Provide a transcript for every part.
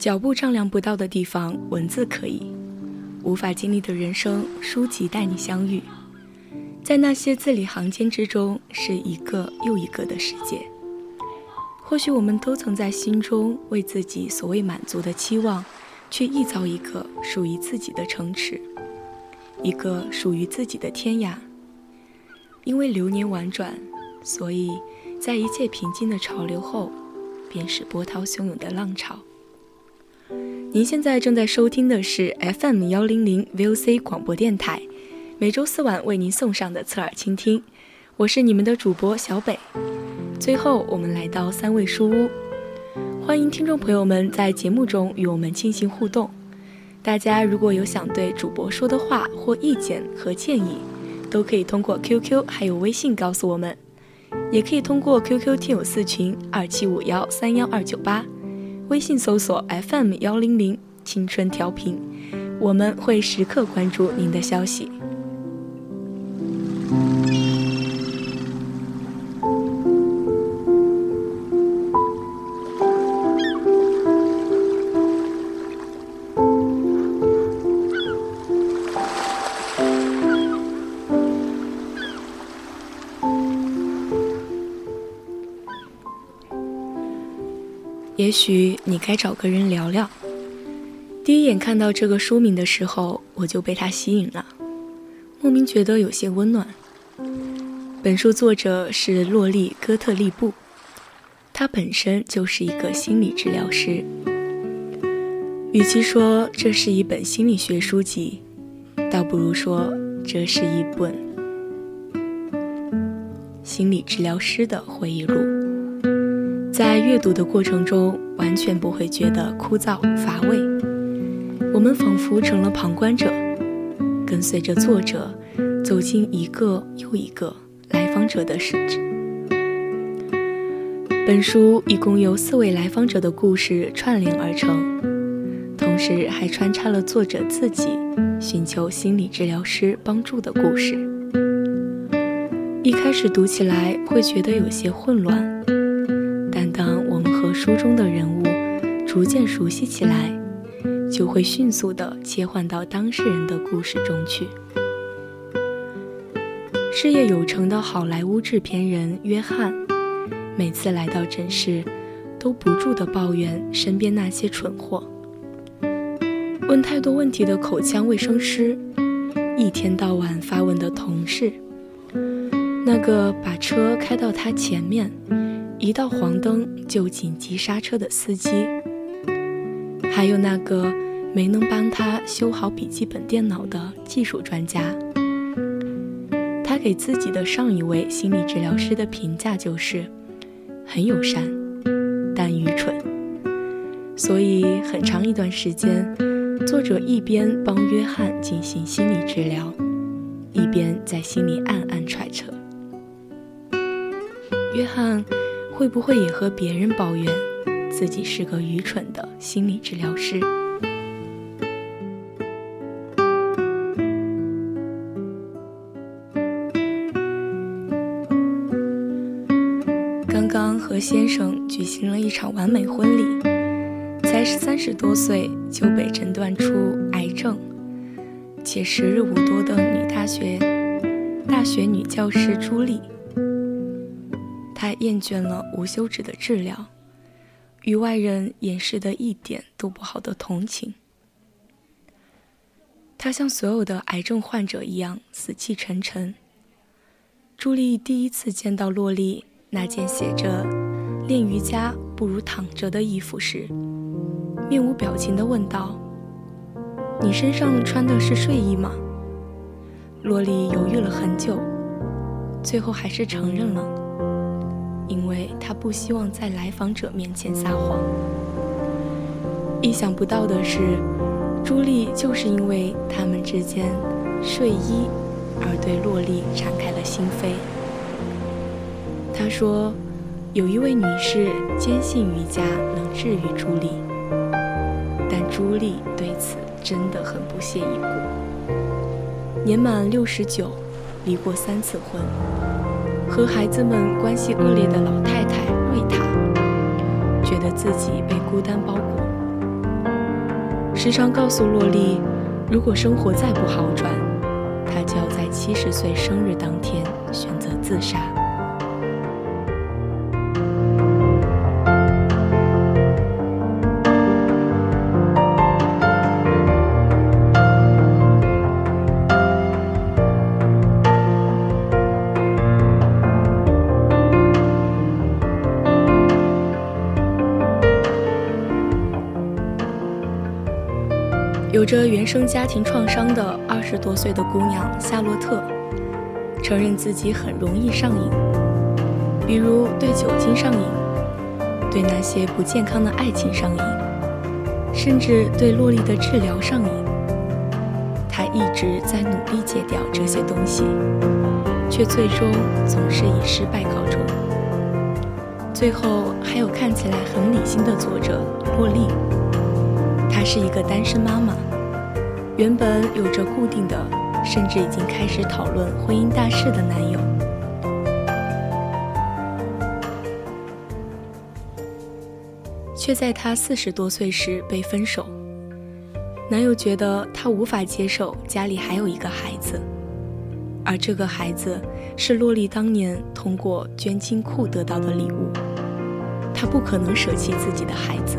脚步丈量不到的地方，文字可以；无法经历的人生，书籍带你相遇。在那些字里行间之中，是一个又一个的世界。或许我们都曾在心中为自己所谓满足的期望，去缔造一个属于自己的城池，一个属于自己的天涯。因为流年婉转，所以在一切平静的潮流后，便是波涛汹涌的浪潮。您现在正在收听的是 FM 幺零零 VOC 广播电台，每周四晚为您送上的侧耳倾听，我是你们的主播小北。最后，我们来到三味书屋，欢迎听众朋友们在节目中与我们进行互动。大家如果有想对主播说的话或意见和建议，都可以通过 QQ 还有微信告诉我们，也可以通过 QQ 听友四群二七五幺三幺二九八。微信搜索 FM 幺零零青春调频，我们会时刻关注您的消息。也许你该找个人聊聊。第一眼看到这个书名的时候，我就被它吸引了，莫名觉得有些温暖。本书作者是洛丽·戈特利布，他本身就是一个心理治疗师。与其说这是一本心理学书籍，倒不如说这是一本心理治疗师的回忆录。在阅读的过程中，完全不会觉得枯燥乏味。我们仿佛成了旁观者，跟随着作者走进一个又一个来访者的世界。本书一共由四位来访者的故事串联而成，同时还穿插了作者自己寻求心理治疗师帮助的故事。一开始读起来会觉得有些混乱。书中的人物逐渐熟悉起来，就会迅速地切换到当事人的故事中去。事业有成的好莱坞制片人约翰，每次来到诊室，都不住地抱怨身边那些蠢货，问太多问题的口腔卫生师，一天到晚发问的同事，那个把车开到他前面。一到黄灯就紧急刹车的司机，还有那个没能帮他修好笔记本电脑的技术专家，他给自己的上一位心理治疗师的评价就是很友善，但愚蠢。所以很长一段时间，作者一边帮约翰进行心理治疗，一边在心里暗暗揣测：约翰。会不会也和别人抱怨自己是个愚蠢的心理治疗师？刚刚和先生举行了一场完美婚礼，才三十多岁就被诊断出癌症，且时日无多的女大学大学女教师朱莉。他厌倦了无休止的治疗，与外人掩饰的一点都不好的同情。他像所有的癌症患者一样死气沉沉。朱莉第一次见到洛丽那件写着“练瑜伽不如躺着”的衣服时，面无表情地问道：“你身上穿的是睡衣吗？”洛丽犹豫了很久，最后还是承认了，因为他不希望在来访者面前撒谎。意想不到的是。朱莉就是因为他们之间睡衣而对洛丽敞开了心扉。她说：“有一位女士坚信瑜伽能治愈朱莉，但朱莉对此真的很不屑一顾。年满六十九，离过三次婚，和孩子们关系恶劣的老太太瑞塔，觉得自己被孤单包裹。”时常告诉洛丽，如果生活再不好转，她就要在七十岁生日当天选择自杀。有着原生家庭创伤的二十多岁的姑娘夏洛特，承认自己很容易上瘾，比如对酒精上瘾，对那些不健康的爱情上瘾，甚至对洛丽的治疗上瘾。她一直在努力戒掉这些东西，却最终总是以失败告终。最后还有看起来很理性的作者洛丽。她是一个单身妈妈，原本有着固定的，甚至已经开始讨论婚姻大事的男友，却在她四十多岁时被分手。男友觉得她无法接受家里还有一个孩子，而这个孩子是洛丽当年通过捐金库得到的礼物，她不可能舍弃自己的孩子。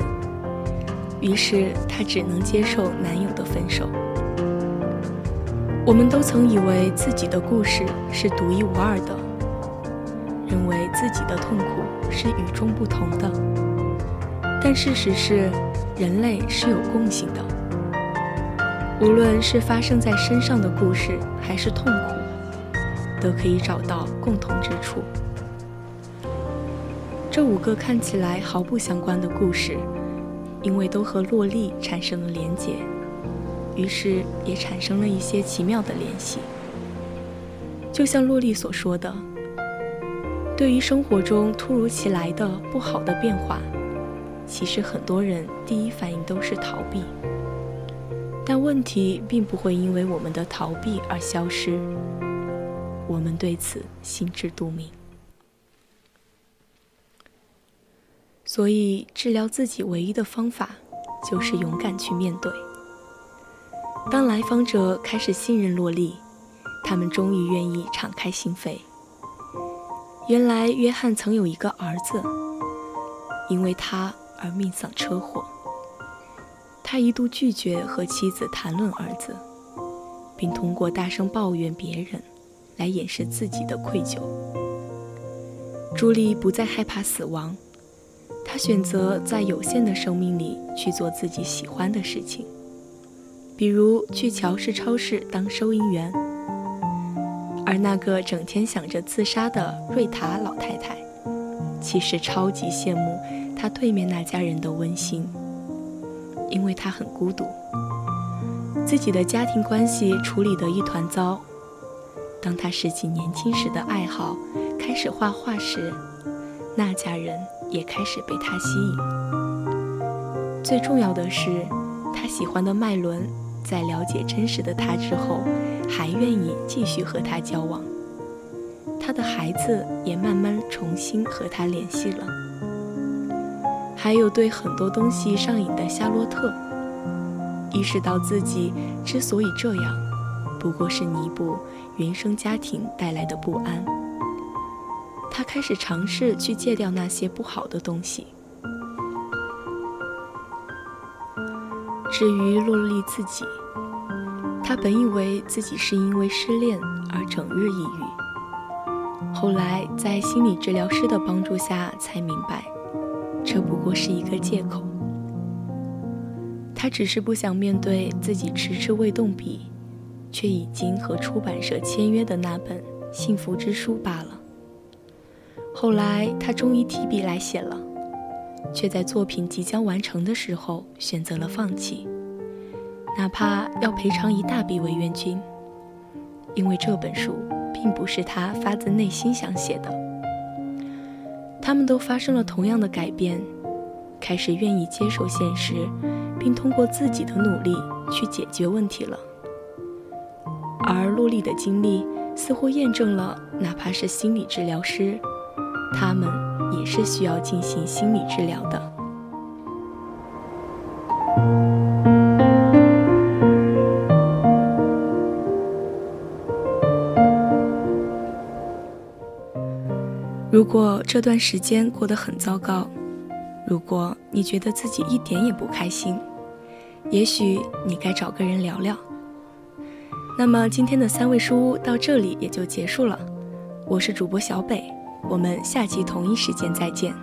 于是她只能接受男友的分手。我们都曾以为自己的故事是独一无二的，认为自己的痛苦是与众不同的。但事实是，人类是有共性的。无论是发生在身上的故事，还是痛苦，都可以找到共同之处。这五个看起来毫不相关的故事。因为都和洛丽产生了连结，于是也产生了一些奇妙的联系。就像洛丽所说的，对于生活中突如其来的不好的变化，其实很多人第一反应都是逃避。但问题并不会因为我们的逃避而消失，我们对此心知肚明。所以，治疗自己唯一的方法，就是勇敢去面对。当来访者开始信任洛丽，他们终于愿意敞开心扉。原来，约翰曾有一个儿子，因为他而命丧车祸。他一度拒绝和妻子谈论儿子，并通过大声抱怨别人，来掩饰自己的愧疚。朱莉不再害怕死亡。他选择在有限的生命里去做自己喜欢的事情，比如去乔氏超市当收银员。而那个整天想着自杀的瑞塔老太太，其实超级羡慕他对面那家人的温馨，因为她很孤独，自己的家庭关系处理得一团糟。当他拾起年轻时的爱好，开始画画时，那家人。也开始被他吸引。最重要的是，他喜欢的麦伦在了解真实的他之后，还愿意继续和他交往。他的孩子也慢慢重新和他联系了。还有对很多东西上瘾的夏洛特，意识到自己之所以这样，不过是弥补原生家庭带来的不安。他开始尝试去戒掉那些不好的东西。至于洛丽自己，她他本以为自己是因为失恋而整日抑郁，后来在心理治疗师的帮助下才明白，这不过是一个借口。他只是不想面对自己迟迟未动笔，却已经和出版社签约的那本幸福之书罢了。后来他终于提笔来写了，却在作品即将完成的时候选择了放弃，哪怕要赔偿一大笔违约金，因为这本书并不是他发自内心想写的。他们都发生了同样的改变，开始愿意接受现实。并通过自己的努力去解决问题了。而陆丽的经历似乎验证了，哪怕是心理治疗师，他们也是需要进行心理治疗的。如果这段时间过得很糟糕，如果你觉得自己一点也不开心，也许你该找个人聊聊。那么今天的三味书屋到这里也就结束了。我是主播小北，我们下期同一时间再见。